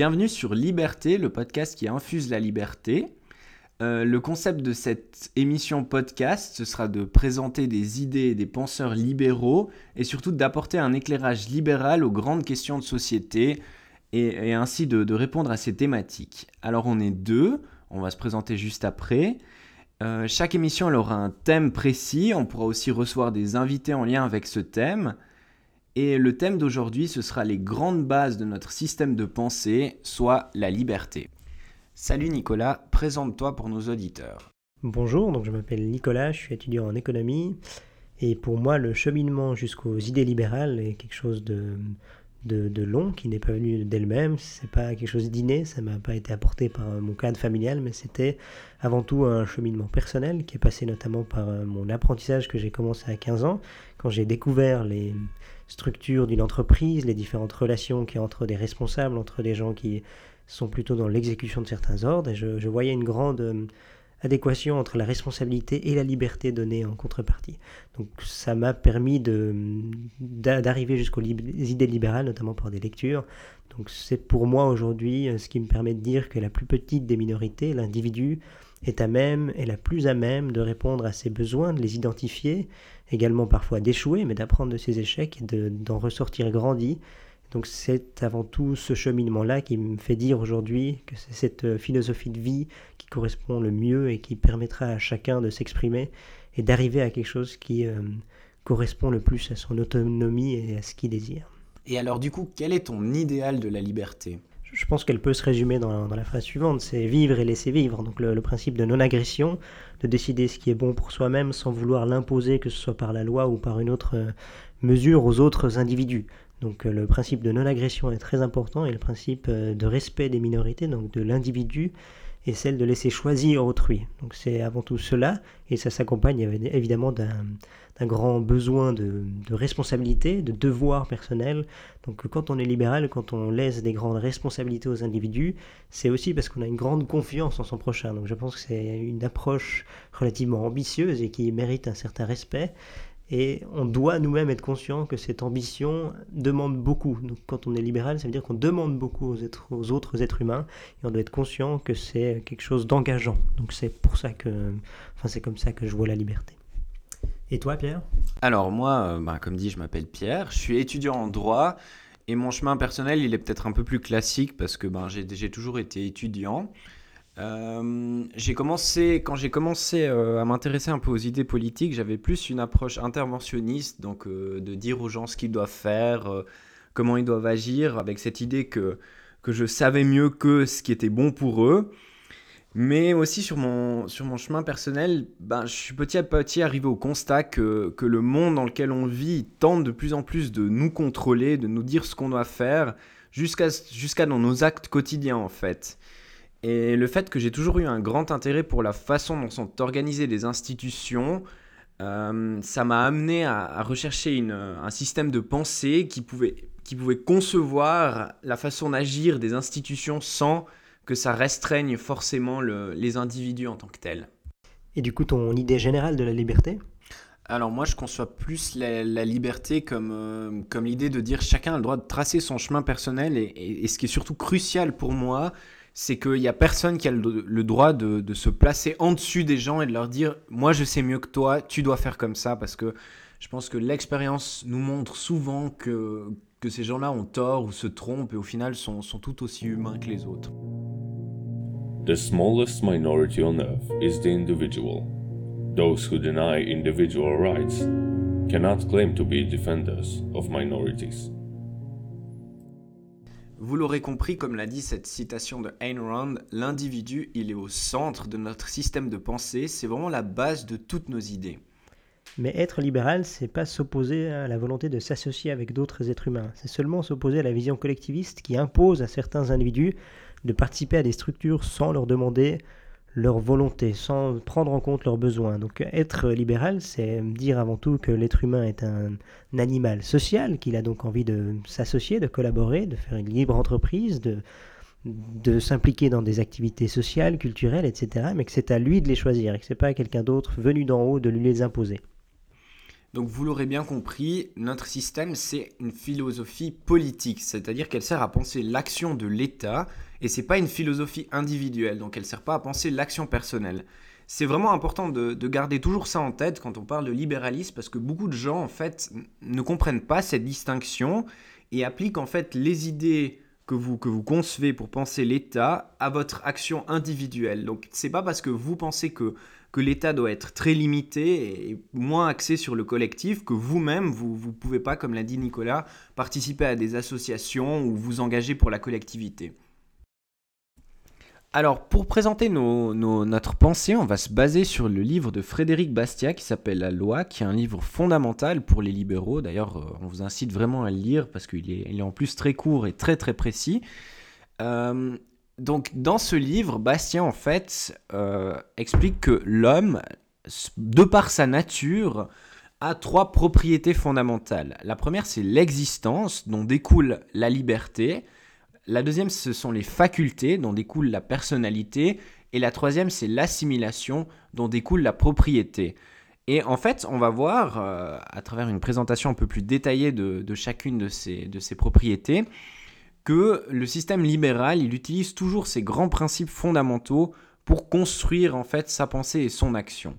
Bienvenue sur Liberté, le podcast qui infuse la liberté. Euh, le concept de cette émission podcast, ce sera de présenter des idées des penseurs libéraux et surtout d'apporter un éclairage libéral aux grandes questions de société et, ainsi de, répondre à ces thématiques. Alors on est deux, on va se présenter juste après. Euh, chaque émission aura un thème précis, on pourra aussi recevoir des invités en lien avec ce thème. Et le thème d'aujourd'hui, ce sera les grandes bases de notre système de pensée, soit la liberté. Salut Nicolas, présente-toi pour nos auditeurs. Bonjour, donc je m'appelle Nicolas, je suis étudiant en économie et pour moi le cheminement jusqu'aux idées libérales est quelque chose de, de, long qui n'est pas venu d'elle-même, c'est pas quelque chose d'inné, ça m'a pas été apporté par mon cadre familial, mais c'était avant tout un cheminement personnel qui est passé notamment par euh, mon apprentissage que j'ai commencé à 15 ans, quand j'ai découvert les structures d'une entreprise, les différentes relations qui entre des responsables, entre des gens qui sont plutôt dans l'exécution de certains ordres. Et je, voyais une grande euh, adéquation entre la responsabilité et la liberté donnée en contrepartie. Donc ça m'a permis d'arriver jusqu'aux idées libérales, notamment par des lectures. Donc c'est pour moi aujourd'hui euh, ce qui me permet de dire que la plus petite des minorités, l'individu, est à même, est la plus à même de répondre à ses besoins, de les identifier, également parfois d'échouer, mais d'apprendre de ses échecs et d'en ressortir grandi donc c'est avant tout ce cheminement-là qui me fait dire aujourd'hui que c'est cette euh, philosophie de vie qui correspond le mieux et qui permettra à chacun de s'exprimer et d'arriver à quelque chose qui euh, correspond le plus à son autonomie et à ce qu'il désire. Et alors du coup, quel est ton idéal de la liberté? Je pense qu'elle peut se résumer dans, la phrase suivante, c'est vivre et laisser vivre. Donc le, le principe de non-agression, de décider ce qui est bon pour soi-même sans vouloir l'imposer, que ce soit par la loi ou par une autre euh, mesure aux autres individus. Donc euh, le principe de non-agression est très important et le principe euh, de respect des minorités, donc de l'individu, est celle de laisser choisir autrui. Donc c'est avant tout cela et ça s'accompagne évidemment d'un grand besoin de, responsabilité, de devoir personnel. Donc quand on est libéral, quand on laisse des grandes responsabilités aux individus, c'est aussi parce qu'on a une grande confiance en son prochain. Donc je pense que c'est une approche relativement ambitieuse et qui mérite un certain respect. Et on doit nous-mêmes être conscient que cette ambition demande beaucoup. Donc, quand on est libéral, ça veut dire qu'on demande beaucoup aux, autres êtres humains et on doit être conscient que c'est quelque chose d'engageant. Donc c'est pour ça que, enfin c'est comme ça que je vois la liberté. Et toi, Pierre? Alors moi, euh, bah, comme dit, je m'appelle Pierre. Je suis étudiant en droit et mon chemin personnel, il est peut-être un peu plus classique parce que ben, j'ai toujours été étudiant. Euh, j'ai commencé, quand j'ai commencé euh, à m'intéresser un peu aux idées politiques, j'avais plus une approche interventionniste, donc euh, de dire aux gens ce qu'ils doivent faire, comment ils doivent agir, avec cette idée que, que je savais mieux que ce qui était bon pour eux. Mais aussi sur mon, sur mon chemin personnel, ben, je suis petit à petit arrivé au constat que, que le monde dans lequel on vit tente de plus en plus de nous contrôler, de nous dire ce qu'on doit faire, jusqu'à jusqu'à dans nos actes quotidiens en fait. Et le fait que j'ai toujours eu un grand intérêt pour la façon dont sont organisées les institutions, euh, ça m'a amené à, rechercher une, un système de pensée qui pouvait, qui pouvait concevoir la façon d'agir des institutions sans que ça restreigne forcément le, les individus en tant que tels. Et du coup, ton idée générale de la liberté? Alors moi, je conçois plus la, liberté comme, euh, comme l'idée de dire chacun a le droit de tracer son chemin personnel et, et ce qui est surtout crucial pour moi, c'est qu'il n'y a personne qui a le, droit de, se placer en dessus des gens et de leur dire moi je sais mieux que toi, tu dois faire comme ça parce que je pense que l'expérience nous montre souvent que, ces gens-là ont tort ou se trompent et au final sont, sont tout aussi humains que les autres. The smallest minority on earth is the individual. Those who deny individual rights cannot claim to be defenders of minorities. Vous l'aurez compris, comme l'a dit cette citation de Ayn Rand, l'individu, il est au centre de notre système de pensée, c'est vraiment la base de toutes nos idées. Mais être libéral, c'est pas s'opposer à la volonté de s'associer avec d'autres êtres humains, c'est seulement s'opposer à la vision collectiviste qui impose à certains individus de participer à des structures sans leur demander leur volonté, sans prendre en compte leurs besoins. Donc être libéral, c'est dire avant tout que l'être humain est un, animal social, qu'il a donc envie de s'associer, de collaborer, de faire une libre entreprise, de, de s'impliquer dans des activités sociales, culturelles, etc. Mais que c'est à lui de les choisir et que ce n'est pas à quelqu'un d'autre venu d'en haut de lui les imposer. Donc vous l'aurez bien compris, notre système, c'est une philosophie politique, c'est-à-dire qu'elle sert à penser l'action de l'État, et c'est pas une philosophie individuelle, donc elle sert pas à penser l'action personnelle. C'est vraiment important de, garder toujours ça en tête quand on parle de libéralisme, parce que beaucoup de gens, en fait, ne comprennent pas cette distinction et appliquent, en fait, les idées que vous, que vous concevez pour penser l'État à votre action individuelle. Donc c'est pas parce que vous pensez que que l'État doit être très limité et moins axé sur le collectif, que vous-même, vous ne pouvez pas, comme l'a dit Nicolas, participer à des associations ou vous engager pour la collectivité. Alors, pour présenter notre pensée, on va se baser sur le livre de Frédéric Bastiat qui s'appelle La loi, qui est un livre fondamental pour les libéraux. D'ailleurs, euh, on vous incite vraiment à le lire parce qu'il est, est, en plus très court et très très précis. Euh, donc dans ce livre, Bastien en fait euh, explique que l'homme, de par sa nature, a trois propriétés fondamentales. La première, c'est l'existence, dont découle la liberté. La deuxième, ce sont les facultés, dont découle la personnalité. Et la troisième, c'est l'assimilation, dont découle la propriété. Et en fait, on va voir, euh, à travers une présentation un peu plus détaillée de, chacune de ces propriétés, que le système libéral, il utilise toujours ces grands principes fondamentaux pour construire en fait sa pensée et son action.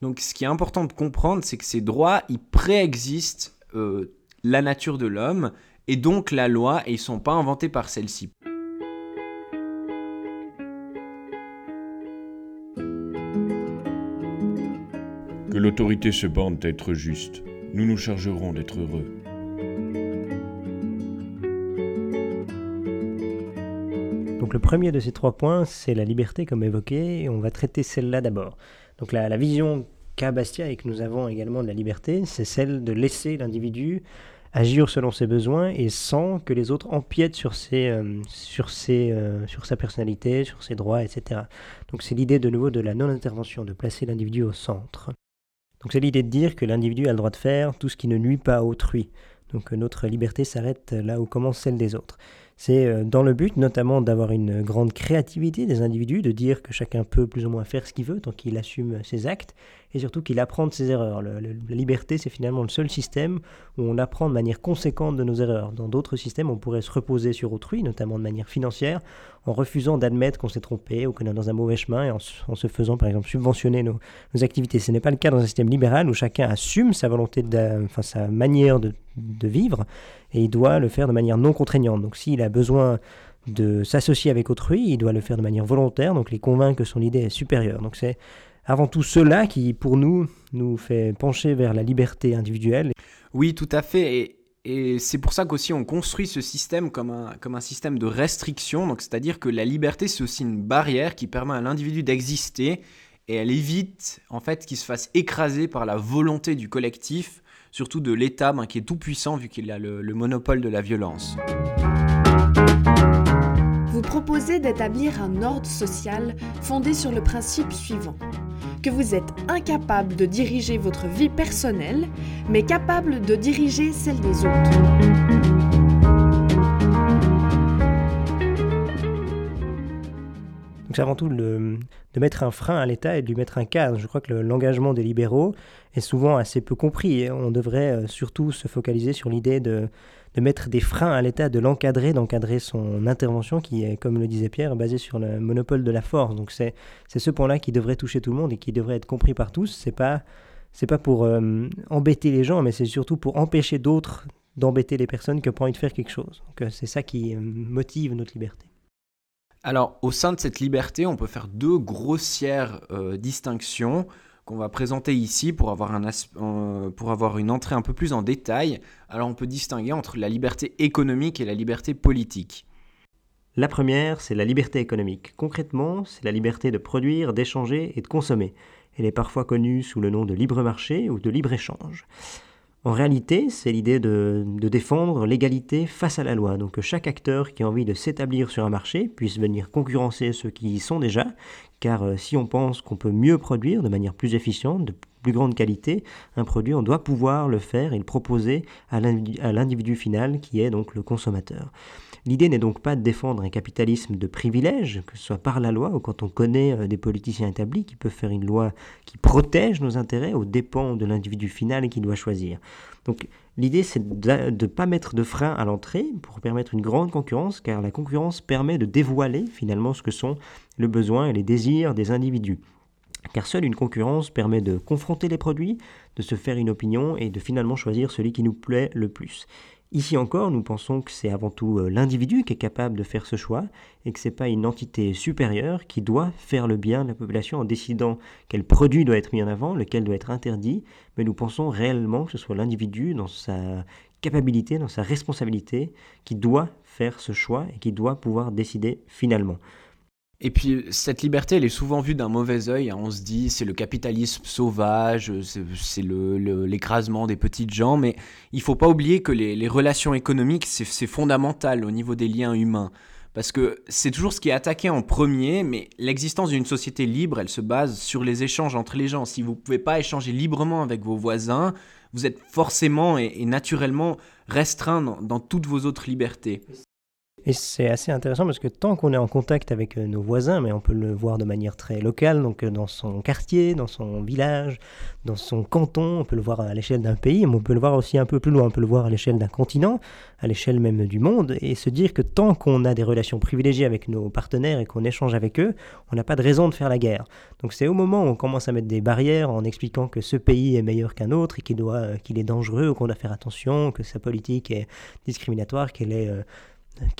Donc ce qui est important de comprendre, c'est que ces droits, ils préexistent euh, la nature de l'homme et donc la loi, et ils ne sont pas inventés par celle-ci. Que l'autorité se bande d'être juste, nous nous chargerons d'être heureux. Le premier de ces trois points, c'est la liberté comme évoqué, et on va traiter celle-là d'abord. Donc la, vision qu'a Bastia et que nous avons également de la liberté, c'est celle de laisser l'individu agir selon ses besoins et sans que les autres empiètent sur, ses, euh, sur, ses, euh, sur sa personnalité, sur ses droits, etc. Donc c'est l'idée de nouveau de la non-intervention, de placer l'individu au centre. Donc c'est l'idée de dire que l'individu a le droit de faire tout ce qui ne nuit pas à autrui. Donc notre liberté s'arrête là où commence celle des autres. C'est euh, dans le but notamment d'avoir une grande créativité des individus, de dire que chacun peut plus ou moins faire ce qu'il veut tant qu'il assume ses actes, et surtout qu'il apprend de ses erreurs. la liberté, c'est finalement le seul système où on apprend de manière conséquente de nos erreurs. Dans d'autres systèmes, on pourrait se reposer sur autrui, notamment de manière financière, en refusant d'admettre qu'on s'est trompé ou qu'on est dans un mauvais chemin et en, se faisant par exemple subventionner nos, activités. Ce n'est pas le cas dans un système libéral où chacun assume sa volonté, enfin sa manière de, vivre et il doit le faire de manière non contraignante. Donc s'il a besoin de s'associer avec autrui, il doit le faire de manière volontaire, donc les convaincre que son idée est supérieure. Donc c'est avant tout cela qui, pour nous, nous fait pencher vers la liberté individuelle. Oui, tout à fait. Et, c'est pour ça qu'aussi on construit ce système comme un, comme un système de restriction. C'est-à-dire que la liberté, c'est aussi une barrière qui permet à l'individu d'exister et elle évite en fait qu'il se fasse écraser par la volonté du collectif surtout de l'État ben, qui est tout puissant vu qu'il a le monopole de la violence. Vous proposez d'établir un ordre social fondé sur le principe suivant que vous êtes incapable de diriger votre vie personnelle, mais capable de diriger celle des autres. Donc c'est avant tout de mettre un frein à l'État et de lui mettre un cadre. Je crois que l'engagement des libéraux est souvent assez peu compris. on devrait euh, surtout se focaliser sur l'idée de, mettre des freins à l'État, de l'encadrer, d'encadrer son intervention qui est, comme le disait Pierre, basée sur le monopole de la force. Donc c'est ce point-là qui devrait toucher tout le monde et qui devrait être compris par tous. C'est pas c'est pas pour euh, embêter les gens, mais c'est surtout pour empêcher d'autres d'embêter les personnes qui ont envie de faire quelque chose. Donc euh, c'est ça qui motive notre liberté. Alors, au sein de cette liberté, on peut faire deux grossières euh, distinctions qu'on va présenter ici pour avoir, un pour avoir une entrée un peu plus en détail. Alors, on peut distinguer entre la liberté économique et la liberté politique. La première, c'est la liberté économique. Concrètement, c'est la liberté de produire, d'échanger et de consommer. Elle est parfois connue sous le nom de libre marché ou de libre-échange. En réalité, c'est l'idée de, défendre l'égalité face à la loi. Donc que chaque acteur qui a envie de s'établir sur un marché puisse venir concurrencer ceux qui y sont déjà, car euh, si on pense qu'on peut mieux produire de manière plus efficiente, de plus grande qualité, un produit, on doit pouvoir le faire et le proposer à l'individu final qui est donc le consommateur. L'idée n'est donc pas de défendre un capitalisme de privilèges, que ce soit par la loi ou quand on connaît euh, des politiciens établis qui peuvent faire une loi qui protège nos intérêts aux dépens de l'individu final qui doit choisir. Donc l'idée c'est de ne pas mettre de frein à l'entrée pour permettre une grande concurrence, car la concurrence permet de dévoiler finalement ce que sont le besoin et les désirs des individus. Car seule une concurrence permet de confronter les produits, de se faire une opinion et de finalement choisir celui qui nous plaît le plus. Ici encore, nous pensons que c'est avant tout euh, l'individu qui est capable de faire ce choix et que ce n'est pas une entité supérieure qui doit faire le bien de la population en décidant quel produit doit être mis en avant, lequel doit être interdit, mais nous pensons réellement que ce soit l'individu dans sa capacité, dans sa responsabilité, qui doit faire ce choix et qui doit pouvoir décider finalement. Et puis cette liberté, elle est souvent vue d'un mauvais œil. Hein. On se dit c'est le capitalisme sauvage, c'est l'écrasement des petites gens, mais il faut pas oublier que les, relations économiques, c'est fondamental au niveau des liens humains. Parce que c'est toujours ce qui est attaqué en premier, mais l'existence d'une société libre, elle se base sur les échanges entre les gens. Si vous ne pouvez pas échanger librement avec vos voisins, vous êtes forcément et, naturellement restreint dans toutes vos autres libertés. Et c'est assez intéressant parce que tant qu'on est en contact avec euh, nos voisins, mais on peut le voir de manière très locale, donc euh, dans son quartier, dans son village, dans son canton, on peut le voir à l'échelle d'un pays, mais on peut le voir aussi un peu plus loin, on peut le voir à l'échelle d'un continent, à l'échelle même du monde, et se dire que tant qu'on a des relations privilégiées avec nos partenaires et qu'on échange avec eux, on n'a pas de raison de faire la guerre. Donc c'est au moment où on commence à mettre des barrières en expliquant que ce pays est meilleur qu'un autre et qu'il doit, euh, qu'il est dangereux, qu'on doit faire attention, que sa politique est discriminatoire, qu'elle est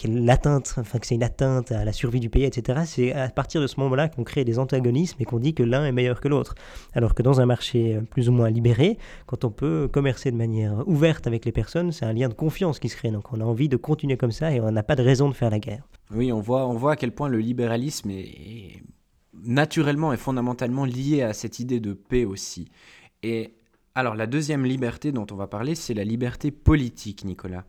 l'atteinte, enfin que c'est une atteinte à la survie du pays, etc. C'est à partir de ce moment-là qu'on crée des antagonismes et qu'on dit que l'un est meilleur que l'autre. Alors que dans un marché euh, plus ou moins libéré, quand on peut commercer de manière ouverte avec les personnes, c'est un lien de confiance qui se crée. Donc on a envie de continuer comme ça et on n'a pas de raison de faire la guerre. Oui, on voit, on voit à quel point le libéralisme est naturellement et fondamentalement lié à cette idée de paix aussi. Et alors la deuxième liberté dont on va parler, c'est la liberté politique, Nicolas.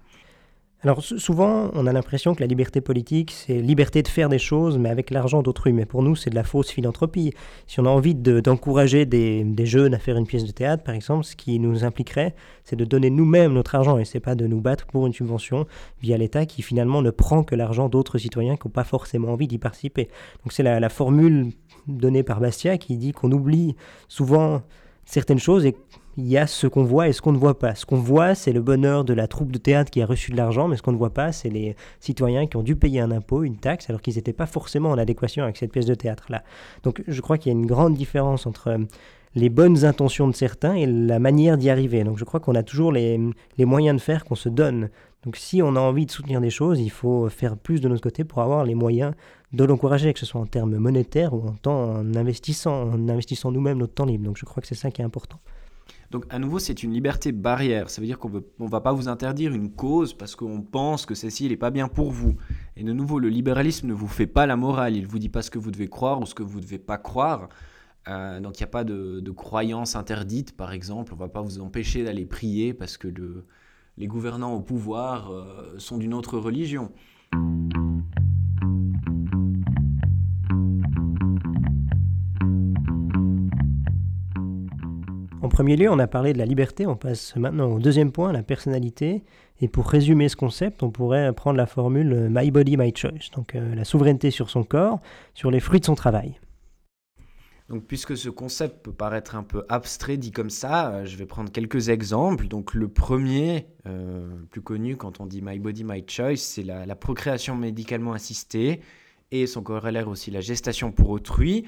Alors souvent, on a l'impression que la liberté politique, c'est liberté de faire des choses, mais avec l'argent d'autrui. Mais pour nous, c'est de la fausse philanthropie. Si on a envie d'encourager des, jeunes à faire une pièce de théâtre, par exemple, ce qui nous impliquerait, c'est de donner nous-mêmes notre argent, et c'est pas de nous battre pour une subvention via l'État qui finalement ne prend que l'argent d'autres citoyens qui n'ont pas forcément envie d'y participer. Donc c'est la, formule donnée par Bastia qui dit qu'on oublie souvent certaines choses et il y a ce qu'on voit et ce qu'on ne voit pas. Ce qu'on voit, c'est le bonheur de la troupe de théâtre qui a reçu de l'argent, mais ce qu'on ne voit pas, c'est les citoyens qui ont dû payer un impôt, une taxe, alors qu'ils n'étaient pas forcément en adéquation avec cette pièce de théâtre-là. Donc je crois qu'il y a une grande différence entre euh, les bonnes intentions de certains et la manière d'y arriver. Donc je crois qu'on a toujours les, les moyens de faire qu'on se donne. Donc si on a envie de soutenir des choses, il faut faire plus de notre côté pour avoir les moyens de l'encourager, que ce soit en termes monétaires ou en temps investissant, en investissant nous-mêmes notre temps libre. Donc je crois que c'est ça qui est important. Donc à nouveau, c'est une liberté barrière. Ça veut dire qu'on ne va pas vous interdire une cause parce qu'on pense que celle-ci n'est pas bien pour vous. Et de nouveau, le libéralisme ne vous fait pas la morale. Il ne vous dit pas ce que vous devez croire ou ce que vous ne devez pas croire. Euh, donc il n'y a pas de, de, croyance interdite, par exemple. On ne va pas vous empêcher d'aller prier parce que les gouvernants au pouvoir euh, sont d'une autre religion. Premier lieu, on a parlé de la liberté, on passe maintenant au deuxième point, la personnalité. Et pour résumer ce concept, on pourrait prendre la formule euh, My Body, My Choice, donc euh, la souveraineté sur son corps, sur les fruits de son travail. Donc, puisque ce concept peut paraître un peu abstrait dit comme ça, euh, je vais prendre quelques exemples. Donc, le premier, plus connu quand on dit My Body, My Choice, c'est la, la, procréation médicalement assistée et son corollaire aussi la gestation pour autrui.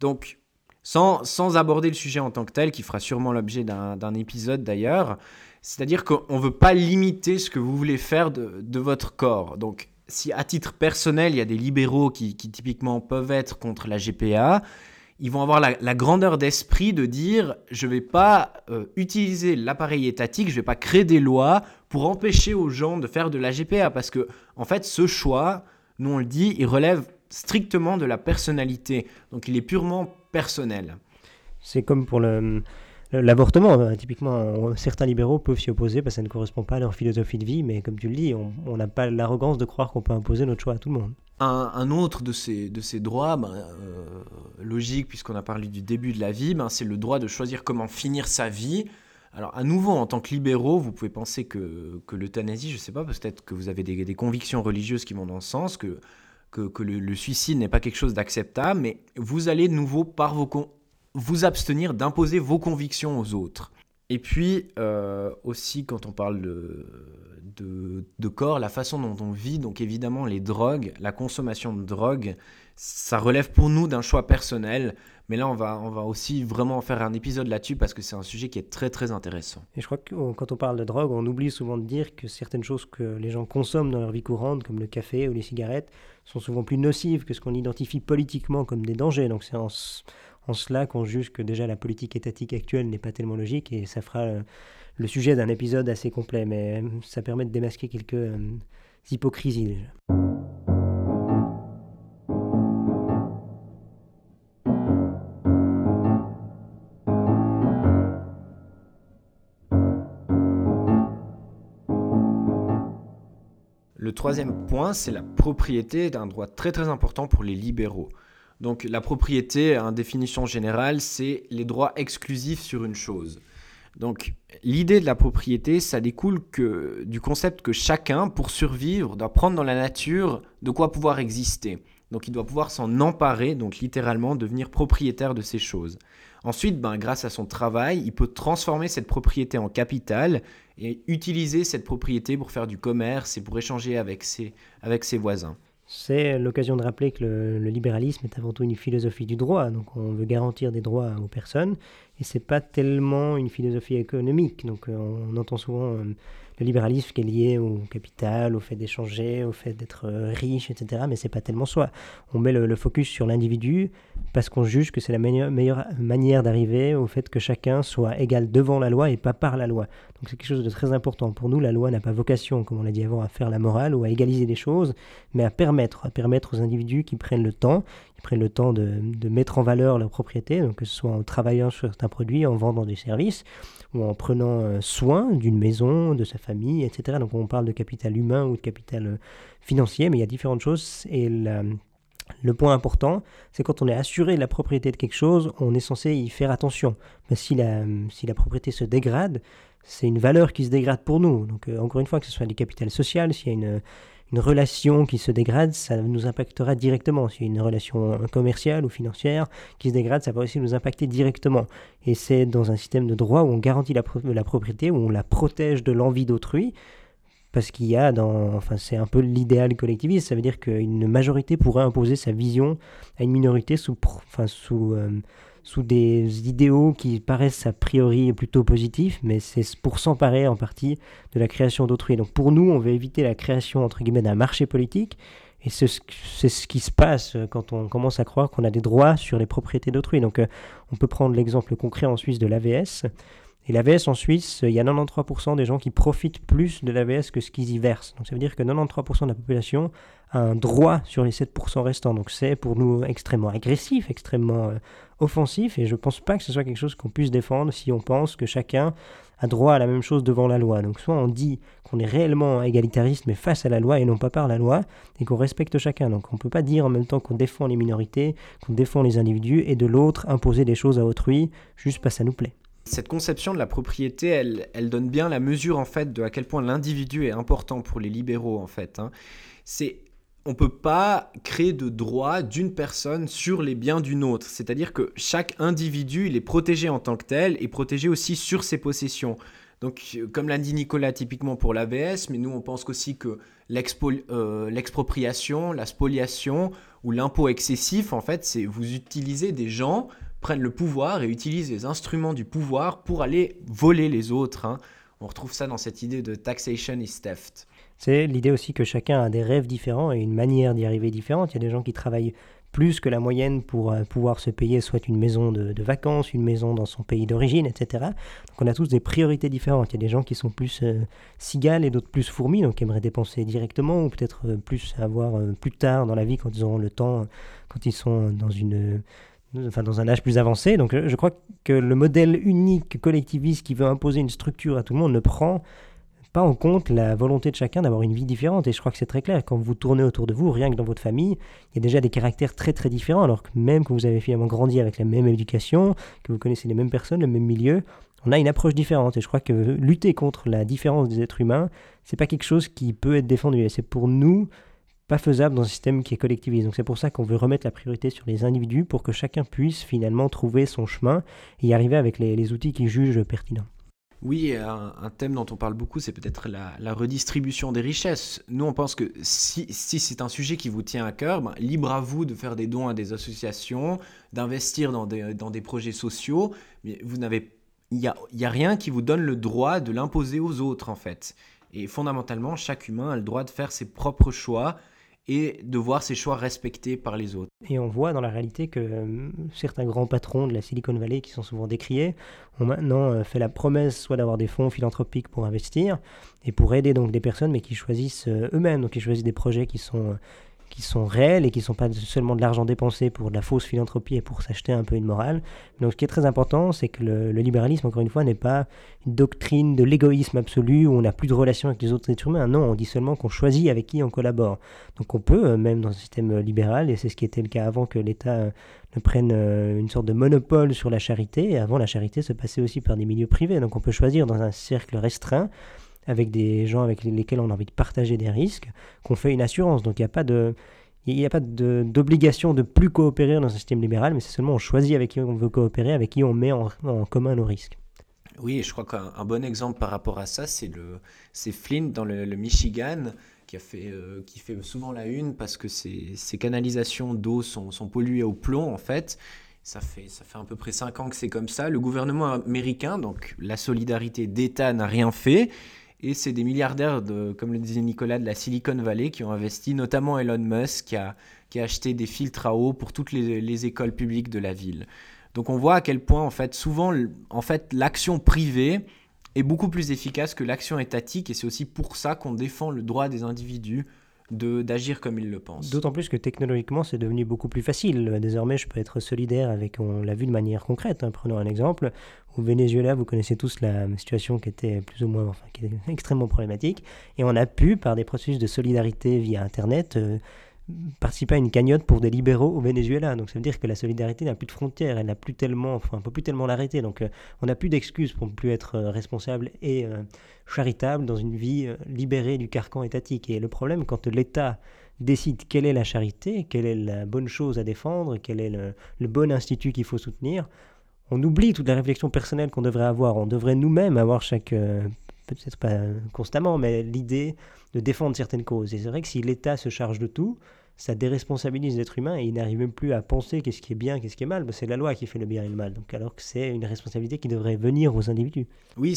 Donc, sans, aborder le sujet en tant que tel, qui fera sûrement l'objet d'un épisode d'ailleurs. C'est-à-dire qu'on ne veut pas limiter ce que vous voulez faire de, votre corps. Donc, si à titre personnel, il y a des libéraux qui, typiquement peuvent être contre la GPA, ils vont avoir la, grandeur d'esprit de dire je ne vais pas euh, utiliser l'appareil étatique, je ne vais pas créer des lois pour empêcher aux gens de faire de la GPA. Parce que, en fait, ce choix, nous on le dit, il relève strictement de la personnalité. Donc, il est purement personnel. C'est comme pour le, L'avortement, ben, typiquement, certains libéraux peuvent s'y opposer parce que ça ne correspond pas à leur philosophie de vie, mais comme tu le dis, on n'a pas l'arrogance de croire qu'on peut imposer notre choix à tout le monde. Un, autre de ces, de ces droits, ben, euh, logique puisqu'on a parlé du début de la vie, ben, c'est le droit de choisir comment finir sa vie. Alors à nouveau, en tant que libéraux, vous pouvez penser que, que l'euthanasie, je ne sais pas, peut-être que vous avez des, des, convictions religieuses qui vont dans ce sens, que, que, le, suicide n'est pas quelque chose d'acceptable, mais vous allez de nouveau par vos, vous abstenir d'imposer vos convictions aux autres. Et puis euh, aussi quand on parle de, corps, la façon dont on vit, donc évidemment les drogues, la consommation de drogue, ça relève pour nous d'un choix personnel. Mais là, on va, on va aussi vraiment faire un épisode là-dessus parce que c'est un sujet qui est très très intéressant. Et je crois que quand on parle de drogue, on oublie souvent de dire que certaines choses que les gens consomment dans leur vie courante, comme le café ou les cigarettes, sont souvent plus nocives que ce qu'on identifie politiquement comme des dangers. Donc c'est en, cela qu'on juge que déjà la politique étatique actuelle n'est pas tellement logique et ça fera euh, le sujet d'un épisode assez complet, mais euh, ça permet de démasquer quelques euh, hypocrisies déjà. Troisième point, c'est la propriété d'un droit très très important pour les libéraux. Donc la propriété, en définition générale, c'est les droits exclusifs sur une chose. Donc l'idée de la propriété, ça découle que, du concept que chacun, pour survivre, doit prendre dans la nature de quoi pouvoir exister. Donc il doit pouvoir s'en emparer, donc littéralement devenir propriétaire de ces choses. Ensuite, ben, grâce à son travail, il peut transformer cette propriété en capital et utiliser cette propriété pour faire du commerce et pour échanger avec ses, avec ses voisins. C'est l'occasion de rappeler que le, libéralisme est avant tout une philosophie du droit, donc on veut garantir des droits aux personnes, et c'est pas tellement une philosophie économique. Donc euh, on entend souvent euh, le libéralisme qui est lié au capital, au fait d'échanger, au fait d'être euh, riche, etc. Mais c'est pas tellement soi. On met le, focus sur l'individu parce qu'on juge que c'est la meilleure, manière d'arriver au fait que chacun soit égal devant la loi et pas par la loi. Donc c'est quelque chose de très important. Pour nous, la loi n'a pas vocation, comme on l'a dit avant, à faire la morale ou à égaliser les choses, mais à permettre, à permettre aux individus qui prennent le temps, qui prennent le temps de, mettre en valeur leur propriété, donc que ce soit en travaillant sur certains produits, en vendant des services, ou en prenant euh, soin d'une maison, de sa famille, etc. Donc on parle de capital humain ou de capital euh, financier, mais il y a différentes choses. Et le point important, c'est quand on est assuré la propriété de quelque chose, on est censé y faire attention. Mais si la, si la propriété se dégrade, c'est une valeur qui se dégrade pour nous. Donc euh, encore une fois, que ce soit du capital social, s'il y a une une relation qui se dégrade, ça nous impactera directement. Si une relation commerciale ou financière qui se dégrade, ça va aussi nous impacter directement. Et c'est dans un système de droit où on garantit la, la propriété, où on la protège de l'envie d'autrui, parce qu'il y a dans, enfin c'est un peu l'idéal collectiviste, ça veut dire qu'une majorité pourrait imposer sa vision à une minorité sous, enfin sous euh, sous des idéaux qui paraissent a priori plutôt positifs, mais c'est pour s'emparer en partie de la création d'autrui. Donc pour nous, on veut éviter la création entre guillemets d'un marché politique, et c'est ce qui se passe quand on commence à croire qu'on a des droits sur les propriétés d'autrui. Donc euh, on peut prendre l'exemple concret en Suisse de l'AVS. Et l'AVS en Suisse, il y a 93% des gens qui profitent plus de l'AVS que ce qu'ils y versent. Donc ça veut dire que 93% de la population a un droit sur les 7% restants. Donc c'est pour nous extrêmement agressif, extrêmement euh, offensif. Et je ne pense pas que ce soit quelque chose qu'on puisse défendre si on pense que chacun a droit à la même chose devant la loi. Donc soit on dit qu'on est réellement égalitariste mais face à la loi et non pas par la loi et qu'on respecte chacun. Donc on ne peut pas dire en même temps qu'on défend les minorités, qu'on défend les individus et de l'autre imposer des choses à autrui juste parce que ça nous plaît. Cette conception de la propriété, elle, donne bien la mesure en fait de à quel point l'individu est important pour les libéraux en fait. Hein. C'est on peut pas créer de droit d'une personne sur les biens d'une autre. C'est-à-dire que chaque individu, il est protégé en tant que tel et protégé aussi sur ses possessions. Donc, comme l'a dit Nicolas, typiquement pour l'AVS, mais nous, on pense aussi que euh, l'expropriation, la spoliation ou l'impôt excessif, en fait, c'est vous utilisez des gens prennent le pouvoir et utilisent les instruments du pouvoir pour aller voler les autres. Hein. On retrouve ça dans cette idée de taxation is theft. C'est l'idée aussi que chacun a des rêves différents et une manière d'y arriver différente. Il y a des gens qui travaillent plus que la moyenne pour euh, pouvoir se payer soit une maison de, vacances, une maison dans son pays d'origine, etc. Donc on a tous des priorités différentes. Il y a des gens qui sont plus euh, cigales et d'autres plus fourmis, donc qui aimeraient dépenser directement ou peut-être euh, plus avoir plus tard dans la vie quand ils auront le temps, quand ils sont dans une enfin dans un âge plus avancé. Donc je crois que le modèle unique collectiviste qui veut imposer une structure à tout le monde ne prend pas en compte la volonté de chacun d'avoir une vie différente. Et je crois que c'est très clair. Quand vous tournez autour de vous, rien que dans votre famille, il y a déjà des caractères très très différents. Alors que même que vous avez finalement grandi avec la même éducation, que vous connaissez les mêmes personnes, le même milieu, on a une approche différente. Et je crois que lutter contre la différence des êtres humains, c'est pas quelque chose qui peut être défendu. Et c'est pour nous pas faisable dans un système qui est collectiviste. Donc c'est pour ça qu'on veut remettre la priorité sur les individus pour que chacun puisse finalement trouver son chemin et y arriver avec les, outils qu'il juge pertinents. Oui, un, thème dont on parle beaucoup, c'est peut-être la, redistribution des richesses. Nous, on pense que si, c'est un sujet qui vous tient à cœur, ben, libre à vous de faire des dons à des associations, d'investir dans des, projets sociaux, mais vous n'avez, il n'y a, rien qui vous donne le droit de l'imposer aux autres, en fait. Et fondamentalement, chaque humain a le droit de faire ses propres choix, et de voir ses choix respectés par les autres. Et on voit dans la réalité que euh, certains grands patrons de la Silicon Valley qui sont souvent décriés ont maintenant euh, fait la promesse soit d'avoir des fonds philanthropiques pour investir et pour aider donc des personnes mais qui choisissent euh, eux-mêmes, donc ils choisissent des projets qui sont qui sont réels et qui ne sont pas seulement de l'argent dépensé pour de la fausse philanthropie et pour s'acheter un peu une morale. Donc ce qui est très important, c'est que le, libéralisme, encore une fois, n'est pas une doctrine de l'égoïsme absolu où on n'a plus de relation avec les autres êtres humains. Non, on dit seulement qu'on choisit avec qui on collabore. Donc on peut, euh, même dans un système libéral, et c'est ce qui était le cas avant que l'État euh, ne prenne euh, une sorte de monopole sur la charité, et avant la charité se passait aussi par des milieux privés. Donc on peut choisir dans un cercle restreint avec des gens avec lesquels on a envie de partager des risques, qu'on fait une assurance. Donc il n'y a pas de... Il n'y a pas d'obligation de, plus coopérer dans un système libéral, mais c'est seulement on choisit avec qui on veut coopérer, avec qui on met en, commun nos risques. Oui, je crois qu'un bon exemple par rapport à ça, c'est Flint dans le, Michigan, qui, a fait, euh, qui fait souvent la une parce que ses, canalisations d'eau sont, polluées au plomb, en fait. Ça fait, ça fait à peu près 5 ans que c'est comme ça. Le gouvernement américain, donc la solidarité d'État, n'a rien fait. Et c'est des milliardaires, comme le disait Nicolas, de la Silicon Valley qui ont investi, notamment Elon Musk, qui a, qui a acheté des filtres à eau pour toutes les, écoles publiques de la ville. Donc on voit à quel point, en fait, souvent, en fait, l'action privée est beaucoup plus efficace que l'action étatique, et c'est aussi pour ça qu'on défend le droit des individus d'agir comme ils le pensent. D'autant plus que technologiquement, c'est devenu beaucoup plus facile. Désormais, je peux être solidaire avec, on l'a vu de manière concrète. Hein. Prenons un exemple. Au Venezuela, vous connaissez tous la situation qui était plus ou moins, enfin, qui était extrêmement problématique. Et on a pu, par des processus de solidarité via Internet, euh, participer à une cagnotte pour des libéraux au Venezuela. Donc ça veut dire que la solidarité n'a plus de frontières, elle n'a plus tellement, enfin, on peut plus tellement l'arrêter. Donc euh, on n'a plus d'excuses pour ne plus être euh, responsable et charitable dans une vie libérée du carcan étatique. Et le problème, quand l'État décide quelle est la charité, quelle est la bonne chose à défendre, quel est le, le bon institut qu'il faut soutenir, on oublie toute la réflexion personnelle qu'on devrait avoir. On devrait nous-mêmes avoir chaque, euh, peut-être pas constamment, mais l'idée de défendre certaines causes. Et c'est vrai que si l'État se charge de tout, ça déresponsabilise l'être humain et il n'arrive même plus à penser qu'est-ce qui est bien, qu'est-ce qui est mal. C'est la loi qui fait le bien et le mal. Donc alors que c'est une responsabilité qui devrait venir aux individus. Oui,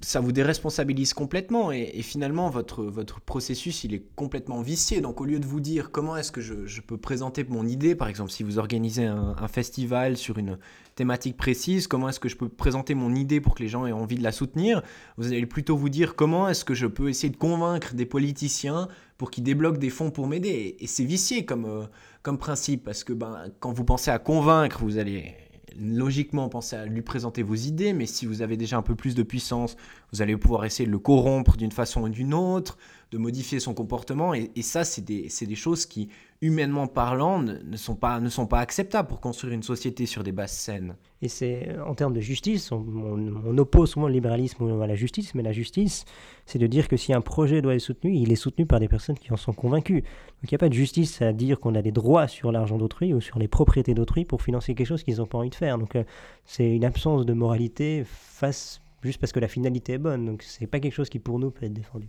ça vous déresponsabilise complètement et, finalement votre, votre processus il est complètement vicié. Donc au lieu de vous dire comment est-ce que je, peux présenter mon idée, par exemple si vous organisez un, festival sur une thématique précise, comment est-ce que je peux présenter mon idée pour que les gens aient envie de la soutenir, vous allez plutôt vous dire comment est-ce que je peux essayer de convaincre des politiciens pour qu'ils débloquent des fonds pour m'aider. Et, c'est vicié comme, euh, comme principe parce que ben, quand vous pensez à convaincre, vous allez logiquement pensez à lui présenter vos idées, mais si vous avez déjà un peu plus de puissance, vous allez pouvoir essayer de le corrompre d'une façon ou d'une autre, de modifier son comportement. Et, ça, c'est des, des, choses qui, humainement parlant, ne, sont pas, ne sont pas acceptables pour construire une société sur des bases saines. Et c'est en termes de justice, on, oppose souvent le libéralisme à la justice, mais la justice, c'est de dire que si un projet doit être soutenu, il est soutenu par des personnes qui en sont convaincues. Donc il n'y a pas de justice à dire qu'on a des droits sur l'argent d'autrui ou sur les propriétés d'autrui pour financer quelque chose qu'ils n'ont pas envie de faire. Donc euh, c'est une absence de moralité face juste parce que la finalité est bonne. Donc c'est pas quelque chose qui pour nous peut être défendu.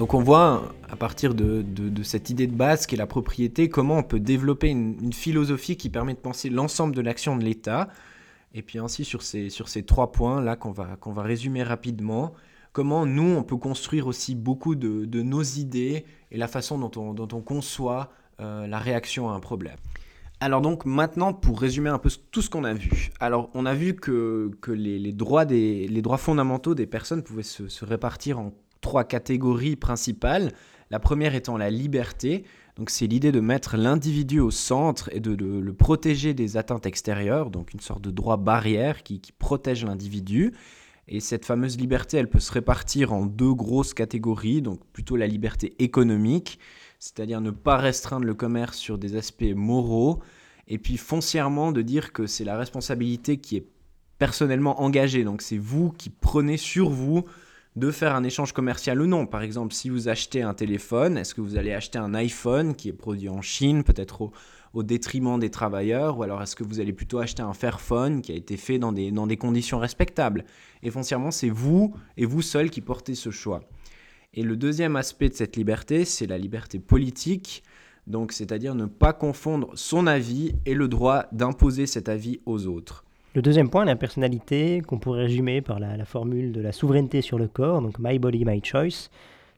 Donc on voit à partir de, cette idée de base qui est la propriété, comment on peut développer une, philosophie qui permet de penser l'ensemble de l'action de l'État. Et puis ainsi sur ces, trois points là qu'on va, résumer rapidement, comment nous on peut construire aussi beaucoup de, nos idées et la façon dont on, dont on conçoit euh, la réaction à un problème. Alors donc maintenant, pour résumer un peu tout ce qu'on a vu. Alors on a vu que, que les, droits des, les droits fondamentaux des personnes pouvaient se, se, répartir en trois catégories principales. La première étant la liberté. Donc c'est l'idée de mettre l'individu au centre et de, le protéger des atteintes extérieures, donc une sorte de droit barrière qui, qui protège l'individu. Et cette fameuse liberté, elle peut se répartir en deux grosses catégories, donc plutôt la liberté économique, c'est-à-dire ne pas restreindre le commerce sur des aspects moraux, et puis foncièrement de dire que c'est la responsabilité qui est personnellement engagée, donc c'est vous qui prenez sur vous de faire un échange commercial ou non. Par exemple, si vous achetez un téléphone, est-ce que vous allez acheter un iPhone qui est produit en Chine, peut-être au, détriment des travailleurs, ou alors est-ce que vous allez plutôt acheter un Fairphone qui a été fait dans des, dans des conditions respectables? Et foncièrement, c'est vous et vous seul qui portez ce choix. Et le deuxième aspect de cette liberté, c'est la liberté politique, donc c'est-à-dire ne pas confondre son avis et le droit d'imposer cet avis aux autres. Le deuxième point, la personnalité, qu'on pourrait résumer par la, formule de la souveraineté sur le corps, donc My Body, My Choice.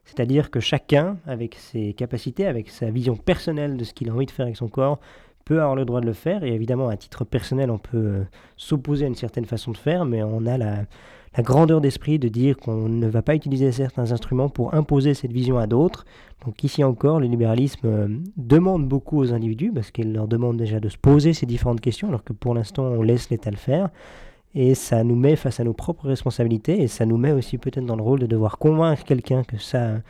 C'est-à-dire que chacun, avec ses capacités, avec sa vision personnelle de ce qu'il a envie de faire avec son corps, peut avoir le droit de le faire. Et évidemment, à titre personnel, on peut euh, s'opposer à une certaine façon de faire, mais on a la, la grandeur d'esprit de dire qu'on ne va pas utiliser certains instruments pour imposer cette vision à d'autres. Donc ici encore, le libéralisme euh, demande beaucoup aux individus parce qu'il leur demande déjà de se poser ces différentes questions alors que pour l'instant on laisse l'État le faire. Et ça nous met face à nos propres responsabilités et ça nous met aussi peut-être dans le rôle de devoir convaincre quelqu'un que sa,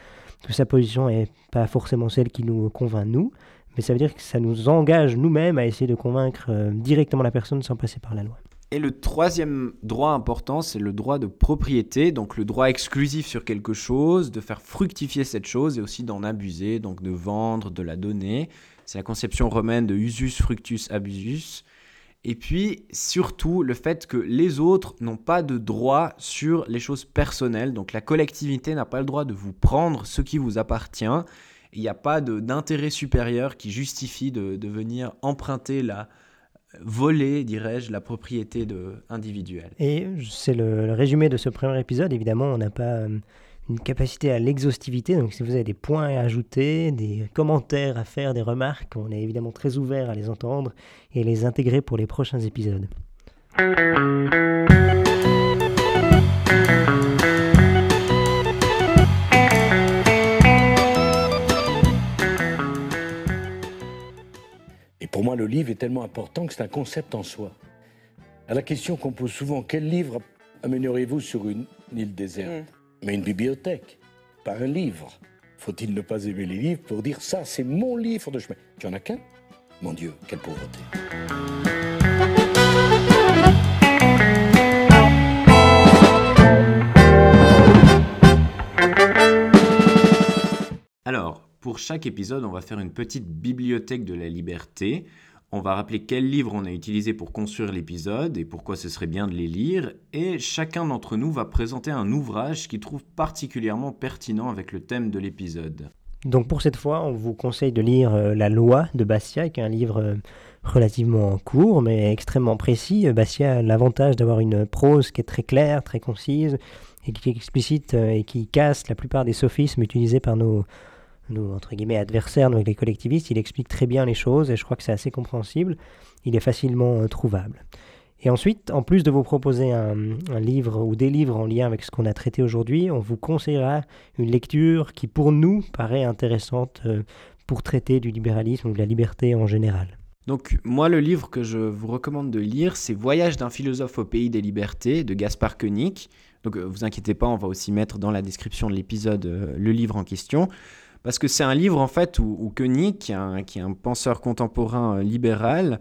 que sa position n'est pas forcément celle qui nous convainc nous. Mais ça veut dire que ça nous engage nous-mêmes à essayer de convaincre euh, directement la personne sans passer par la loi. Et le troisième droit important, c'est le droit de propriété, donc le droit exclusif sur quelque chose, de faire fructifier cette chose et aussi d'en abuser, donc de vendre, de la donner. C'est la conception romaine de usus fructus abusus. Et puis surtout le fait que les autres n'ont pas de droit sur les choses personnelles, donc la collectivité n'a pas le droit de vous prendre ce qui vous appartient. Il n'y a pas d'intérêt supérieur qui justifie de, venir emprunter la, voler, dirais-je, la propriété de, individuelle. Et c'est le, résumé de ce premier épisode. Évidemment, on n'a pas euh, une capacité à l'exhaustivité. Donc, si vous avez des points à ajouter, des commentaires à faire, des remarques, on est évidemment très ouvert à les entendre et les intégrer pour les prochains épisodes. Pour moi, le livre est tellement important que c'est un concept en soi. À la question qu'on pose souvent, quel livre amènerez-vous sur une île déserte mm. Mais une bibliothèque, pas un livre. Faut-il ne pas aimer les livres pour dire ça, c'est mon livre de chemin? Tu en as qu'un? Mon Dieu, quelle pauvreté. Pour chaque épisode, on va faire une petite bibliothèque de la liberté. On va rappeler quels livres on a utilisé pour construire l'épisode et pourquoi ce serait bien de les lire. Et chacun d'entre nous va présenter un ouvrage qu'il trouve particulièrement pertinent avec le thème de l'épisode. Donc pour cette fois, on vous conseille de lire euh, La loi de Bastia, qui est un livre euh, relativement court mais extrêmement précis. Bastia a l'avantage d'avoir une prose qui est très claire, très concise et qui explicite euh, et qui casse la plupart des sophismes utilisés par nos nous, entre guillemets, adversaires, nous, les collectivistes, il explique très bien les choses et je crois que c'est assez compréhensible. Il est facilement euh, trouvable. Et ensuite, en plus de vous proposer un, livre ou des livres en lien avec ce qu'on a traité aujourd'hui, on vous conseillera une lecture qui, pour nous, paraît intéressante euh, pour traiter du libéralisme ou de la liberté en général. Donc moi, le livre que je vous recommande de lire, c'est Voyage d'un philosophe au pays des libertés de Gaspard Koenig. Donc euh, vous inquiétez pas, on va aussi mettre dans la description de l'épisode le livre en question. Parce que c'est un livre, en fait, où, Koenig, qui est, un, penseur contemporain euh, libéral,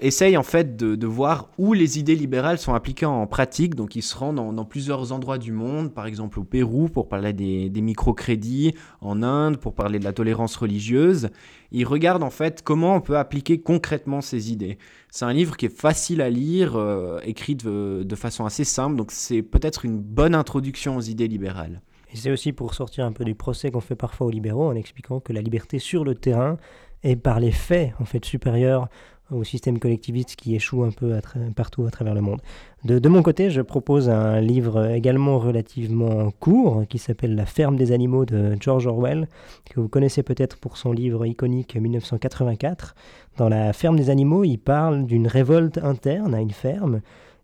essaye en fait de, voir où les idées libérales sont appliquées en pratique. Donc il se rend dans, plusieurs endroits du monde, par exemple au Pérou pour parler des, microcrédits, en Inde pour parler de la tolérance religieuse. Il regarde en fait comment on peut appliquer concrètement ces idées. C'est un livre qui est facile à lire, euh, écrit de façon assez simple, donc c'est peut-être une bonne introduction aux idées libérales. Et c'est aussi pour sortir un peu du procès qu'on fait parfois aux libéraux en expliquant que la liberté sur le terrain est par les faits en fait supérieure au système collectiviste qui échoue un peu partout à travers le monde. De, mon côté, je propose un livre également relativement court qui s'appelle La ferme des animaux de George Orwell, que vous connaissez peut-être pour son livre iconique 1984. Dans La ferme des animaux, il parle d'une révolte interne à une ferme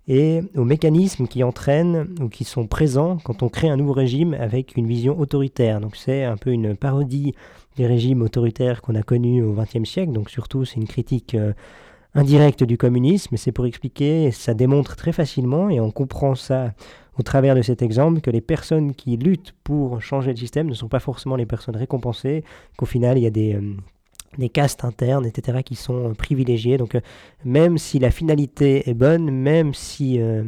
et aux mécanismes qui entraînent ou qui sont présents quand on crée un nouveau régime avec une vision autoritaire. Donc c'est un peu une parodie des régimes autoritaires qu'on a connus au XXe siècle. Donc surtout c'est une critique euh, indirecte du communisme. C'est pour expliquer, ça démontre très facilement et on comprend ça au travers de cet exemple que les personnes qui luttent pour changer le système ne sont pas forcément les personnes récompensées, qu'au final il y a des, euh, des castes internes, etc., qui sont euh, privilégiés. Donc, euh, même si la finalité est bonne, même si euh,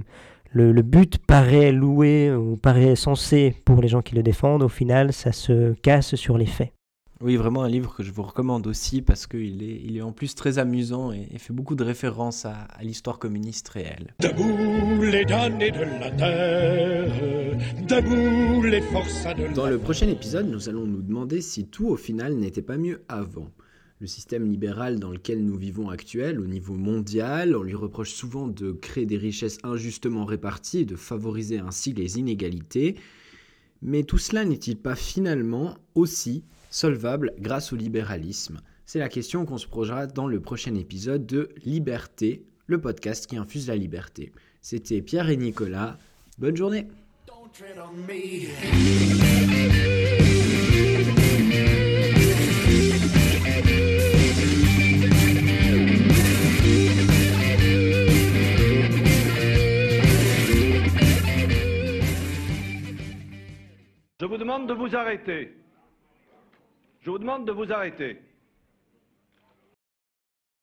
le, le, but paraît loué ou paraît censé pour les gens qui le défendent, au final, ça se casse sur les faits. Oui, vraiment un livre que je vous recommande aussi parce qu'il est, il est en plus très amusant et, fait beaucoup de références à, à l'histoire communiste réelle. Debout les damnés de la terre, debout les forces de Dans le prochain épisode, nous allons nous demander si tout au final n'était pas mieux avant. Le système libéral dans lequel nous vivons actuel, au niveau mondial, on lui reproche souvent de créer des richesses injustement réparties et de favoriser ainsi les inégalités. Mais tout cela n'est-il pas finalement aussi solvable grâce au libéralisme? C'est la question qu'on se posera dans le prochain épisode de Liberté, le podcast qui infuse la liberté. C'était Pierre et Nicolas. Bonne journée vous demande de vous arrêter. Je vous demande de vous arrêter.